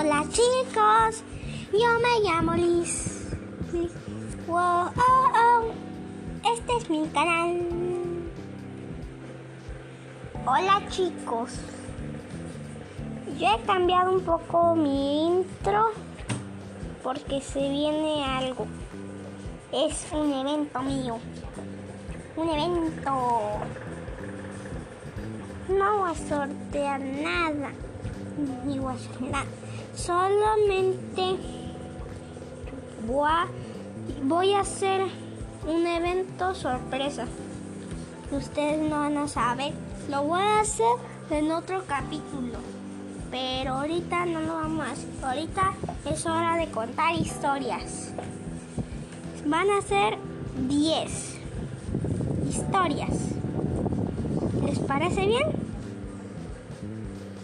Hola chicos, yo me llamo Liz. Wow, oh, oh. Este es mi canal. Hola chicos. Yo he cambiado un poco mi intro porque se viene algo. Es un evento mío. Un evento. No voy a sortear nada. Ni voy a hacer nada. Solamente voy a, hacer un evento sorpresa. Ustedes no van a saber. Lo voy a hacer en otro capítulo. Pero ahorita no lo vamos a hacer. Ahorita es hora de contar historias. Van a ser 10 historias. ¿Les parece bien?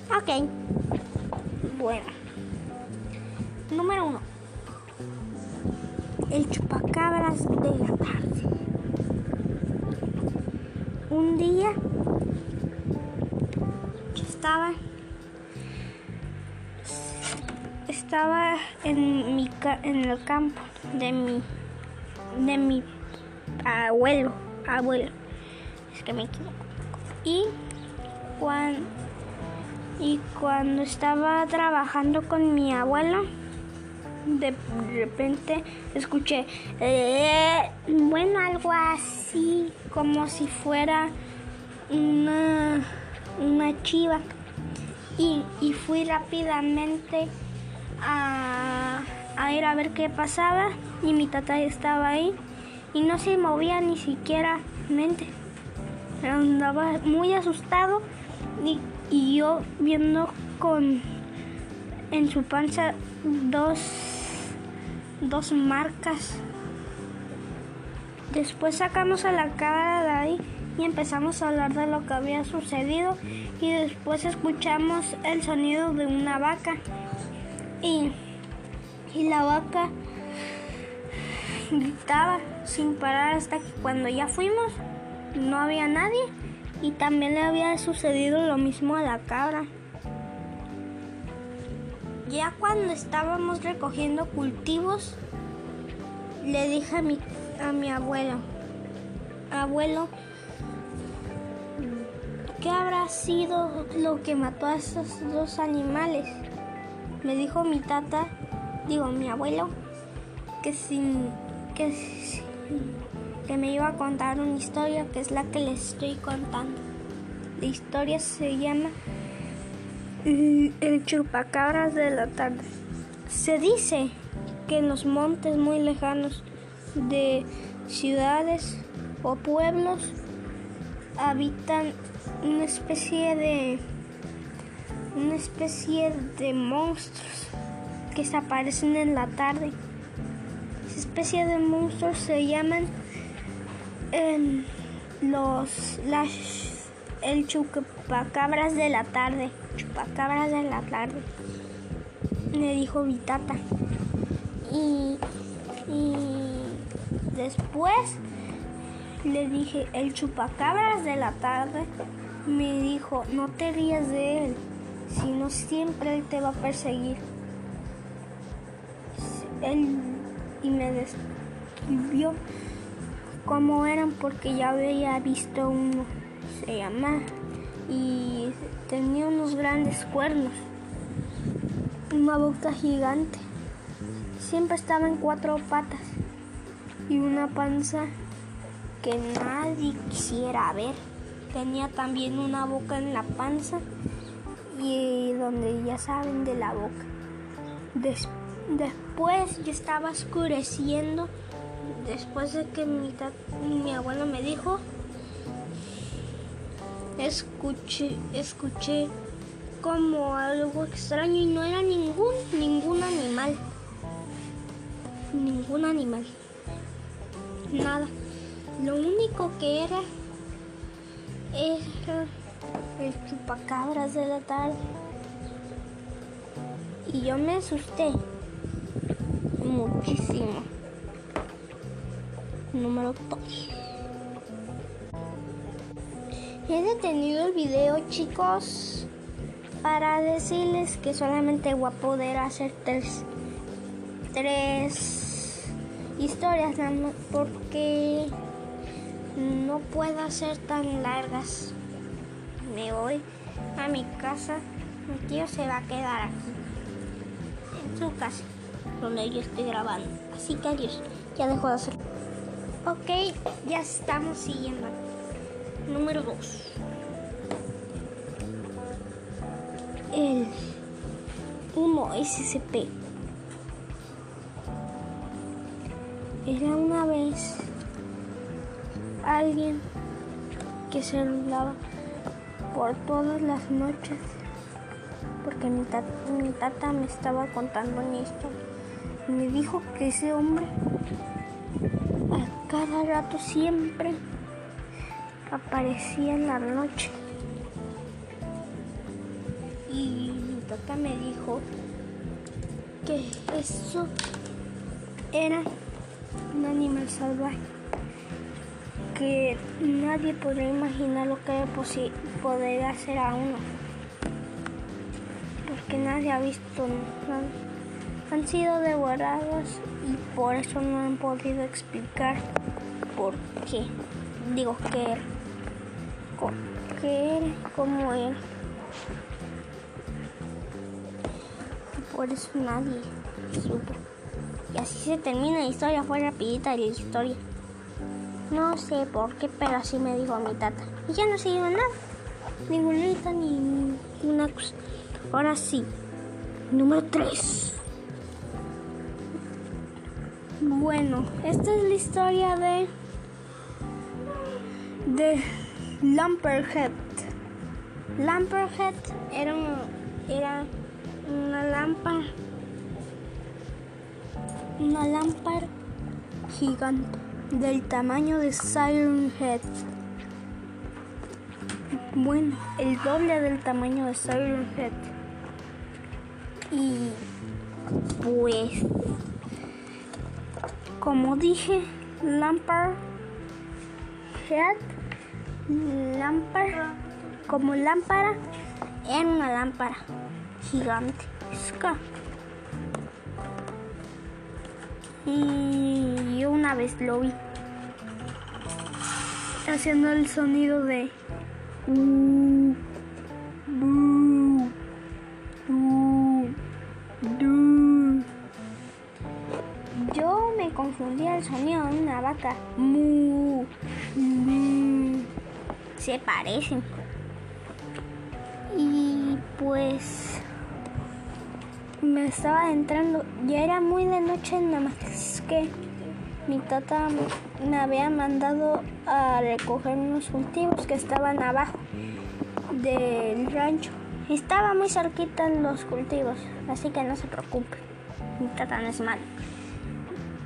Ok. Bueno. Número 1. El chupacabras de la tarde. Un día estaba estaba en mi en el campo de mi de mi abuelo abuelo es que me equivoco y cuando y cuando estaba trabajando con mi abuelo de repente escuché "Eh", bueno algo así como si fuera una una chiva y, y fui rápidamente a, a ir a ver qué pasaba y mi tata estaba ahí y no se movía ni siquiera mente. Andaba muy asustado y, y yo viendo con en su panza dos, dos marcas. Después sacamos a la cara de ahí y empezamos a hablar de lo que había sucedido y después escuchamos el sonido de una vaca y, y la vaca gritaba sin parar hasta que cuando ya fuimos no había nadie y también le había sucedido lo mismo a la cabra. Ya cuando estábamos recogiendo cultivos, le dije a mi, a mi abuelo, abuelo, ¿qué habrá sido lo que mató a esos dos animales? Me dijo mi tata, digo mi abuelo, que sin que, que me iba a contar una historia que es la que les estoy contando. La historia se llama El chupacabras de la tarde. Se dice que en los montes muy lejanos de ciudades o pueblos habitan una especie de una especie de monstruos que se aparecen en la tarde. Esa especie de monstruos se llaman em, los las el chupacabras de la tarde, chupacabras de la tarde. Me dijo mi tata. Y, y después le dije, el chupacabras de la tarde me dijo, no te rías de él, sino siempre él te va a perseguir. Él y me describió cómo eran porque ya había visto uno, se llama, y tenía unos grandes cuernos, una boca gigante, siempre estaba en cuatro patas y una panza que nadie quisiera ver. Tenía también una boca en la panza y donde ya saben de la boca. Des- después ya estaba oscureciendo. Después de que mi, mi abuelo me dijo, escuché, escuché como algo extraño y no era ningún, ningún animal. Ningún animal. Nada. Lo único que era era el chupacabras de la tarde. Y yo me asusté muchísimo. Número 2. He detenido el video, chicos, para decirles que solamente voy a poder hacer tres, tres historias porque no puedo hacer tan largas. Me voy a mi casa. Mi tío se va a quedar aquí, en su casa, donde yo estoy grabando. Así que adiós, ya dejo de hacer. Ok, ya estamos siguiendo. Número 2. El 1 SCP. Era una vez alguien que se hablaba por todas las noches porque mi tata, me estaba contando una historia. Me dijo que ese hombre a cada rato siempre aparecía en la noche. Y mi tata me dijo que eso era un animal salvaje que nadie podría imaginar lo que podría hacer a uno. Porque nadie ha visto. Han sido devorados y por eso no han podido explicar por qué. Digo que que él, como él. Por eso nadie supo. Y así se termina la historia, fue rapidita la historia. No sé por qué, pero así me dijo mi tata. Y ya no se dio nada. Ni ni una cosa. Ahora sí. Número 3. Bueno, esta es la historia de. de Lamperhead. Lamperhead era, era una lámpara. Una lámpara gigante del tamaño de Siren Head. Bueno, el doble del tamaño de Siren Head. Y pues, como dije, Lampard Head, lámpara, como lámpara, era una lámpara gigante. Y yo una vez lo vi haciendo el sonido de yo me confundía el sonido de una vaca. Se parecen. Y pues me estaba entrando. Ya era muy de noche nada más que mi tata me había mandado a recoger unos cultivos que estaban abajo del rancho. Estaba muy cerquita en los cultivos, así que no se preocupe. Mi tata no es mal.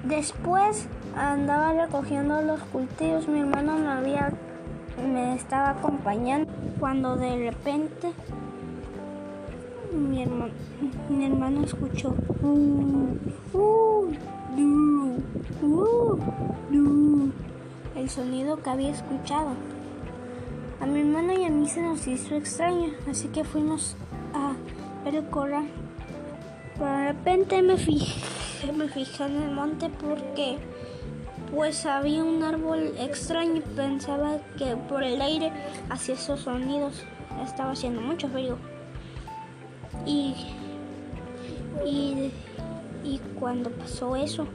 Después andaba recogiendo los cultivos, mi hermano me había me estaba acompañando cuando de repente mi hermano, mi hermano escuchó uh, uh, uh, el sonido que había escuchado. A mi hermano y a mí se nos hizo extraño, así que fuimos a ver el corral. Pero de repente me fijé, me fijé en el monte porque pues había un árbol extraño y pensaba que por el aire hacía esos sonidos. Estaba haciendo mucho frío. Y, y, y cuando pasó eso,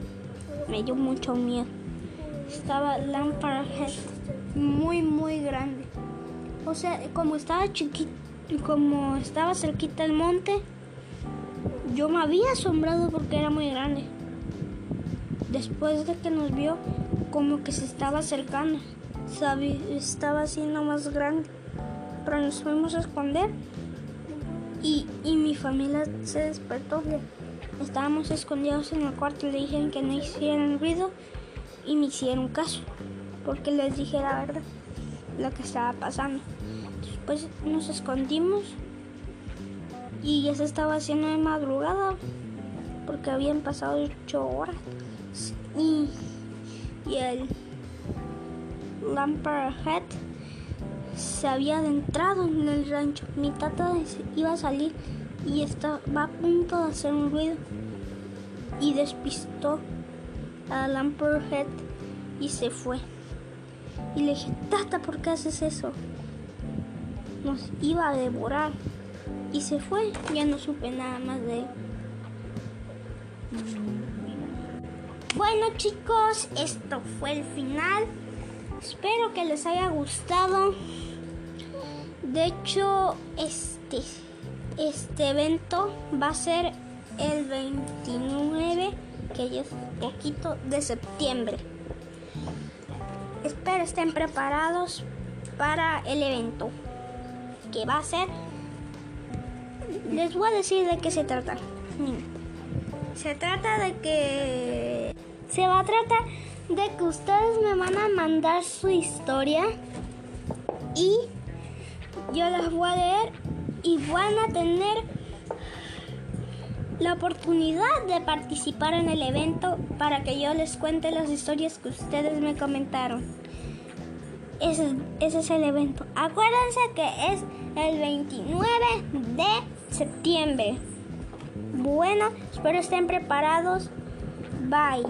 me dio mucho miedo. Estaba Lampard muy, muy grande. O sea, como estaba chiquito, como estaba cerquita el monte, yo me había asombrado porque era muy grande. Después de que nos vio, como que se estaba acercando, estaba haciendo más grande. Pero nos fuimos a esconder y, mi familia se despertó. Estábamos escondidos en el cuarto le dijeron que no hicieran ruido y me hicieron caso, porque les dije la verdad, lo que estaba pasando. Después nos escondimos y ya se estaba haciendo de madrugada, porque habían pasado ocho horas. Y, y el Lampard Head se había adentrado en el rancho. Mi tata iba a salir y estaba a punto de hacer un ruido y despistó a Lamperhead y se fue. Y le dije, Tata, ¿por qué haces eso? Nos iba a devorar. Y se fue, ya no supe nada más de él. Bueno chicos, esto fue el final. Espero que les haya gustado. De hecho, este, este evento va a ser el 29, que ya es poquito, de septiembre. Espero estén preparados para el evento que va a ser. Les voy a decir de qué se trata. Se trata de que se va a tratar de que ustedes me van a mandar su historia y yo las voy a leer y van a tener la oportunidad de participar en el evento para que yo les cuente las historias que ustedes me comentaron. Ese, ese es el evento. Acuérdense que es el 29 de septiembre. Bueno, espero estén preparados. Bye.